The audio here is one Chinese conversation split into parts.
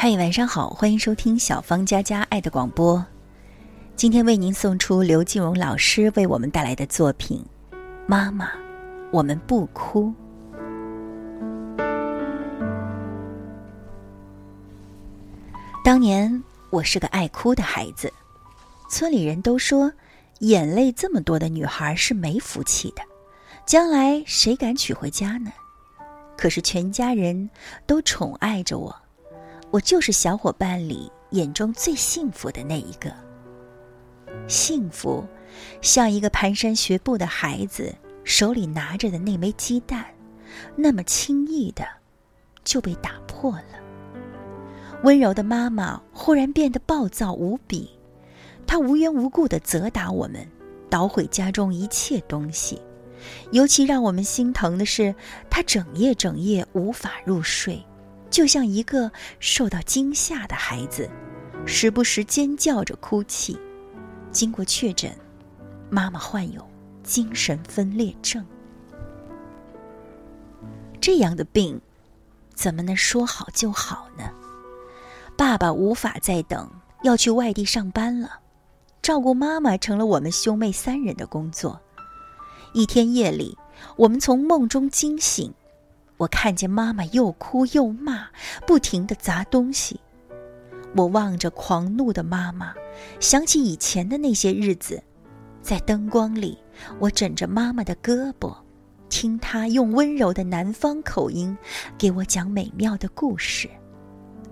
嗨，晚上好，欢迎收听小芳佳佳爱的广播。今天为您送出刘继荣老师为我们带来的作品《妈妈，我们不哭》。当年我是个爱哭的孩子，村里人都说，眼泪这么多的女孩是没福气的，将来谁敢娶回家呢？可是全家人都宠爱着我，我就是小伙伴里眼中最幸福的那一个。幸福，像一个蹒跚学步的孩子手里拿着的那枚鸡蛋，那么轻易的就被打破了。温柔的妈妈忽然变得暴躁无比，她无缘无故的责打我们，捣毁家中一切东西。尤其让我们心疼的是，她整夜整夜无法入睡，就像一个受到惊吓的孩子，时不时尖叫着哭泣。经过确诊，妈妈患有精神分裂症。这样的病，怎么能说好就好呢？爸爸无法再等，要去外地上班了，照顾妈妈成了我们兄妹三人的工作。一天夜里，我们从梦中惊醒，我看见妈妈又哭又骂，不停的砸东西。我望着狂怒的妈妈，想起以前的那些日子，在灯光里，我枕着妈妈的胳膊，听她用温柔的南方口音给我讲美妙的故事。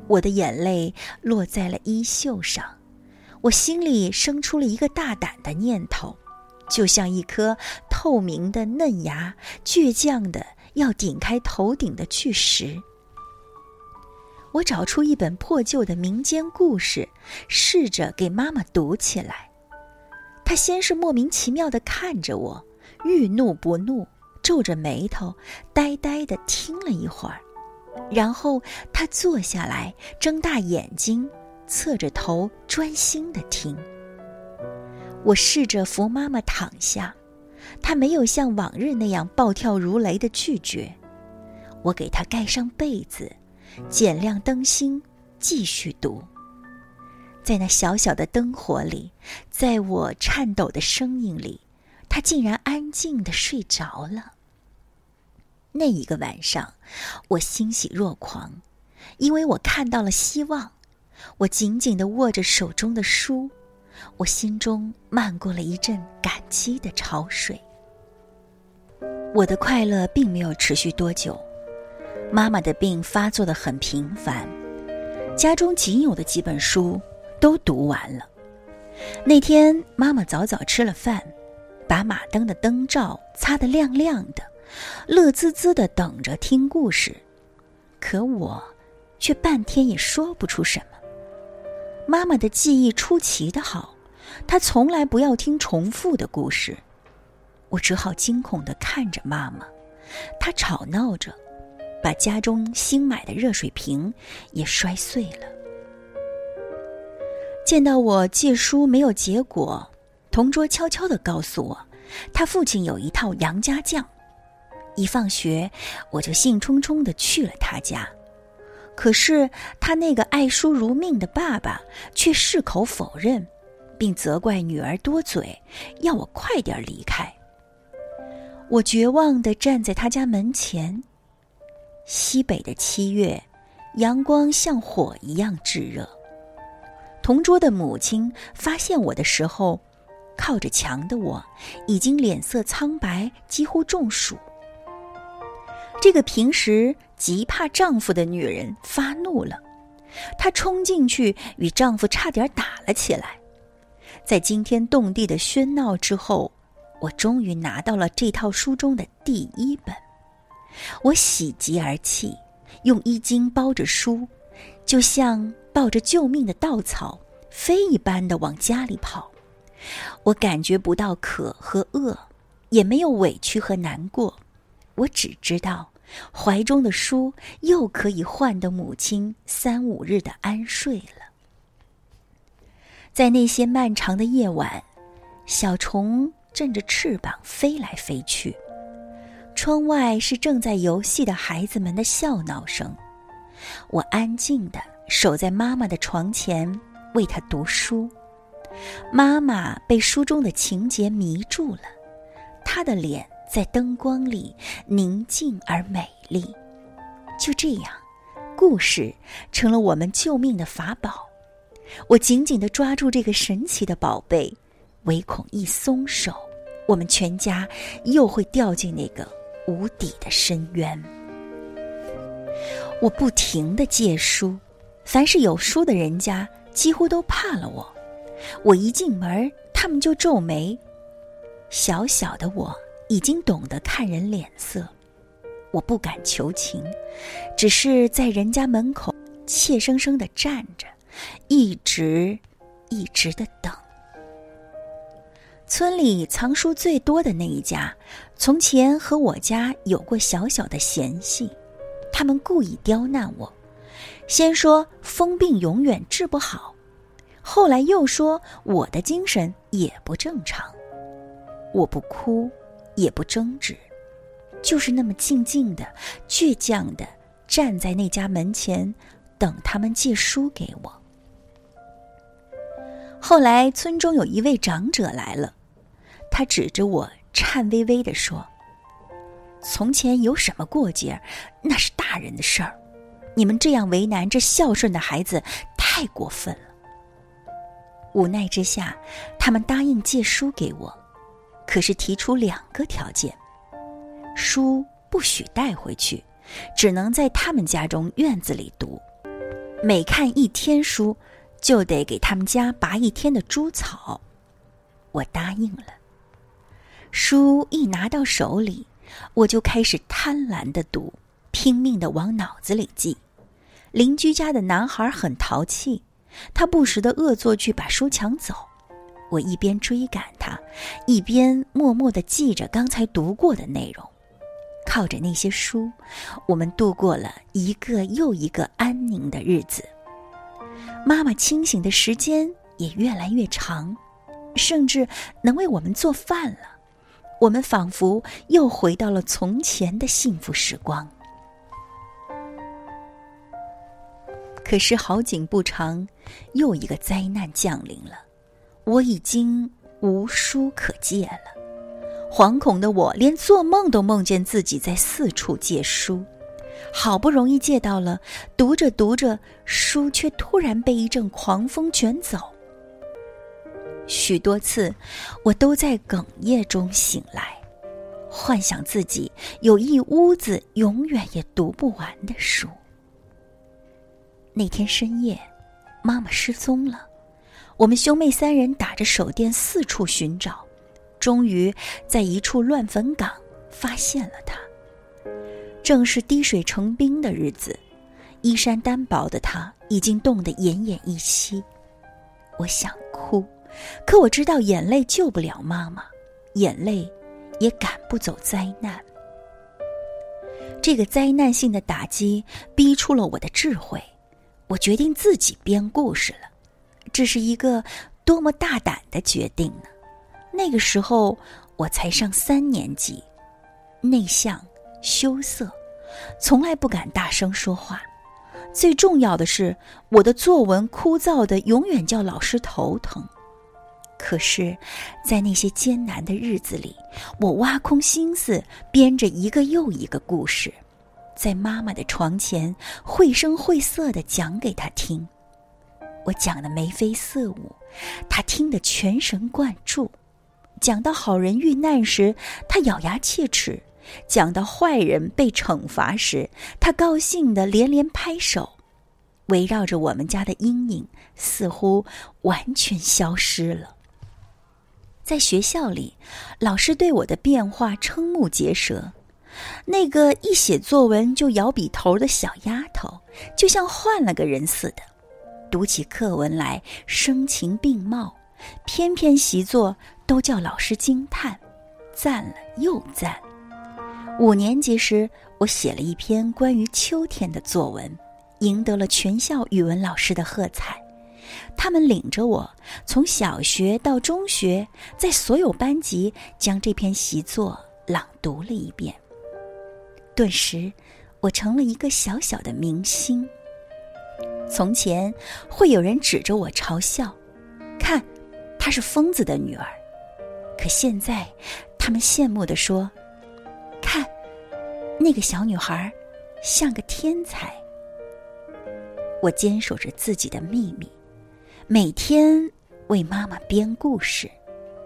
我的眼泪落在了衣袖上，我心里生出了一个大胆的念头，就像一颗透明的嫩芽，倔强的要顶开头顶的巨石。我找出一本破旧的民间故事，试着给妈妈读起来。她先是莫名其妙的看着我，欲怒不怒，皱着眉头，呆呆的听了一会儿，然后她坐下来，睁大眼睛，侧着头，专心的听。我试着扶妈妈躺下，他没有像往日那样暴跳如雷的拒绝。我给他盖上被子。减亮灯芯，继续读。在那小小的灯火里，在我颤抖的声音里，他竟然安静的睡着了。那一个晚上，我欣喜若狂，因为我看到了希望。我紧紧的握着手中的书，我心中漫过了一阵感激的潮水。我的快乐并没有持续多久。妈妈的病发作的很频繁，家中仅有的几本书都读完了。那天，妈妈早早吃了饭，把马灯的灯罩擦得亮亮的，乐滋滋的等着听故事。可我，却半天也说不出什么。妈妈的记忆出奇的好，她从来不要听重复的故事。我只好惊恐的看着妈妈，她吵闹着。把家中新买的热水瓶也摔碎了。见到我借书没有结果，同桌悄悄的告诉我，他父亲有一套杨家将。一放学，我就兴冲冲的去了他家。可是他那个爱书如命的爸爸却矢口否认，并责怪女儿多嘴，要我快点离开。我绝望地站在他家门前。西北的七月，阳光像火一样炙热。同桌的母亲发现我的时候，靠着墙的我已经脸色苍白，几乎中暑。这个平时极怕丈夫的女人发怒了，她冲进去与丈夫差点打了起来。在惊天动地的喧闹之后，我终于拿到了这套书中的第一本。我喜极而泣，用衣襟包着书，就像抱着救命的稻草，飞一般的往家里跑。我感觉不到渴和饿，也没有委屈和难过，我只知道，怀中的书又可以换得母亲三五日的安睡了。在那些漫长的夜晚，小虫振着翅膀飞来飞去。窗外是正在游戏的孩子们的笑闹声，我安静的守在妈妈的床前为她读书。妈妈被书中的情节迷住了，她的脸在灯光里宁静而美丽。就这样，故事成了我们救命的法宝。我紧紧地抓住这个神奇的宝贝，唯恐一松手，我们全家又会掉进那个无底的深渊。我不停地借书，凡是有书的人家，几乎都怕了我。我一进门，他们就皱眉。小小的我已经懂得看人脸色，我不敢求情，只是在人家门口怯生生的站着，一直一直的等。村里藏书最多的那一家，从前和我家有过小小的嫌隙，他们故意刁难我，先说疯病永远治不好。后来又说我的精神也不正常，我不哭，也不争执，就是那么静静的、倔强的站在那家门前，等他们借书给我。后来村中有一位长者来了，他指着我，颤巍巍的说：“从前有什么过节，那是大人的事儿，你们这样为难这孝顺的孩子，太过分了。”无奈之下，他们答应借书给我，可是提出两个条件：书不许带回去，只能在他们家中院子里读；每看一天书，就得给他们家拔一天的猪草。我答应了。书一拿到手里，我就开始贪婪的读，拼命的往脑子里记。邻居家的男孩很淘气。他不时的恶作剧把书抢走，我一边追赶他，一边默默的记着刚才读过的内容。靠着那些书，我们度过了一个又一个安宁的日子。妈妈清醒的时间也越来越长，甚至能为我们做饭了。我们仿佛又回到了从前的幸福时光。可是好景不长，又一个灾难降临了。我已经无书可借了，惶恐的我连做梦都梦见自己在四处借书。好不容易借到了，读着读着，书却突然被一阵狂风卷走。许多次，我都在哽咽中醒来，幻想自己有一屋子永远也读不完的书。那天深夜，妈妈失踪了。我们兄妹三人打着手电四处寻找，终于在一处乱坟岗发现了他。正是滴水成冰的日子，衣衫单薄的他已经冻得奄奄一息。我想哭，可我知道眼泪救不了妈妈，眼泪也赶不走灾难。这个灾难性的打击逼出了我的智慧。我决定自己编故事了，这是一个多么大胆的决定呢？那个时候我才上三年级，内向、羞涩，从来不敢大声说话。最重要的是，我的作文枯燥的，永远叫老师头疼。可是，在那些艰难的日子里，我挖空心思编着一个又一个故事。在妈妈的床前，绘声绘色的讲给她听。我讲的眉飞色舞，他听得全神贯注。讲到好人遇难时，他咬牙切齿；讲到坏人被惩罚时，他高兴的连连拍手。围绕着我们家的阴影，似乎完全消失了。在学校里，老师对我的变化瞠目结舌。那个一写作文就摇笔头的小丫头，就像换了个人似的，读起课文来声情并茂，篇篇习作都叫老师惊叹，赞了又赞。五年级时，我写了一篇关于秋天的作文，赢得了全校语文老师的喝彩。他们领着我从小学到中学，在所有班级将这篇习作朗读了一遍。顿时，我成了一个小小的明星。从前会有人指着我嘲笑，看，她是疯子的女儿。可现在，他们羡慕地说：“看，那个小女孩，像个天才。”我坚守着自己的秘密，每天为妈妈编故事，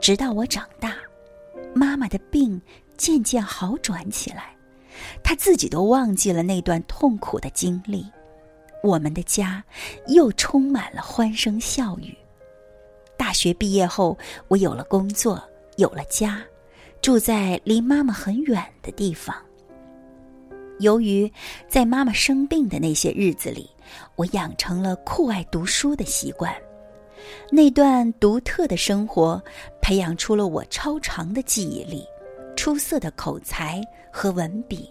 直到我长大，妈妈的病渐渐好转起来，她自己都忘记了那段痛苦的经历。我们的家又充满了欢声笑语。大学毕业后，我有了工作，有了家，住在离妈妈很远的地方。由于在妈妈生病的那些日子里，我养成了酷爱读书的习惯。那段独特的生活，培养出了我超长的记忆力、出色的口才和文笔，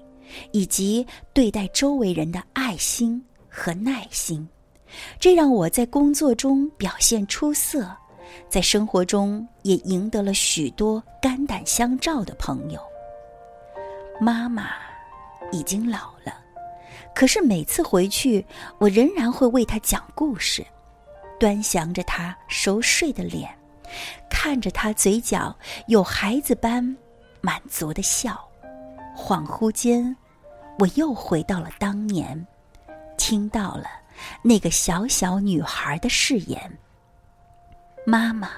以及对待周围人的爱心。和耐心，这让我在工作中表现出色，在生活中也赢得了许多肝胆相照的朋友。妈妈已经老了，可是每次回去，我仍然会为她讲故事，端详着她熟睡的脸，看着她嘴角有孩子般满足的笑，恍惚间，我又回到了当年。听到了那个小小女孩的誓言：“妈妈，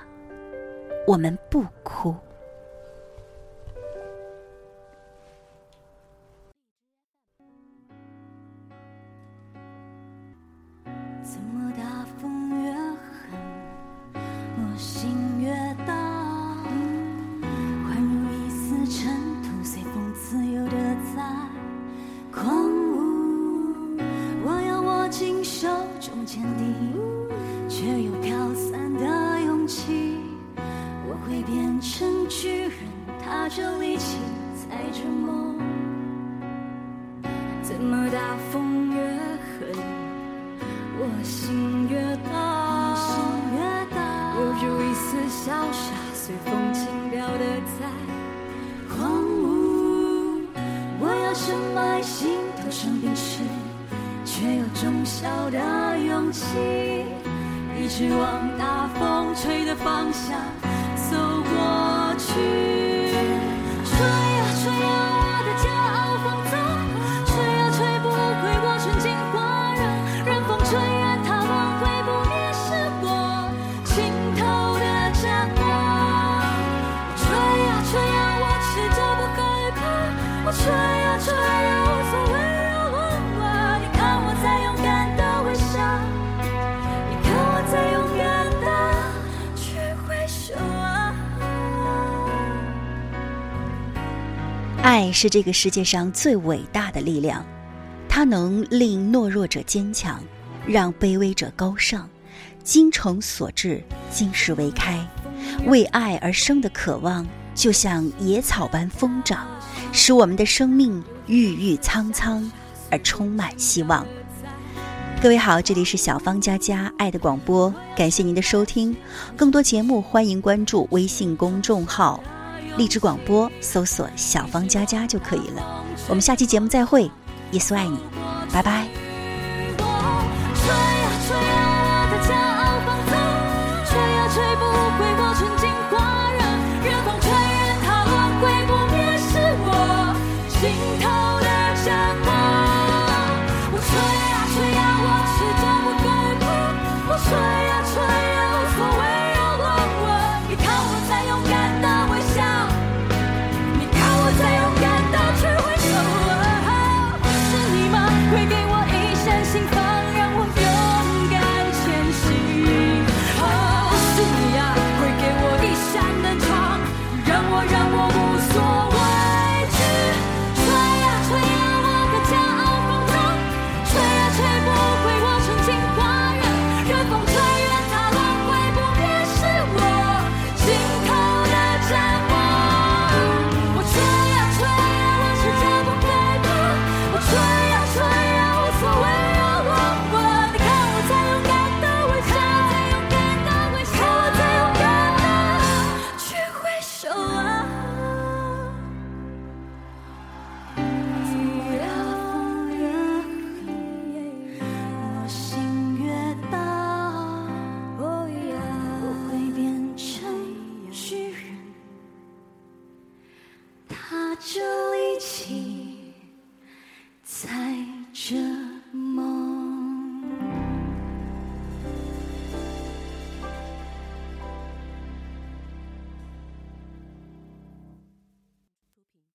我们不哭。”着小的勇气，一直往大风吹的方向走过去。爱是这个世界上最伟大的力量，它能令懦弱者坚强，让卑微者高尚。精诚所至，金石为开。为爱而生的渴望，就像野草般疯长，使我们的生命郁郁苍苍而充满希望。各位好，这里是小芳佳佳爱的广播，感谢您的收听。更多节目，欢迎关注微信公众号。荔枝广播，搜索“小芳佳佳”就可以了。我们下期节目再会，耶稣爱你，拜拜。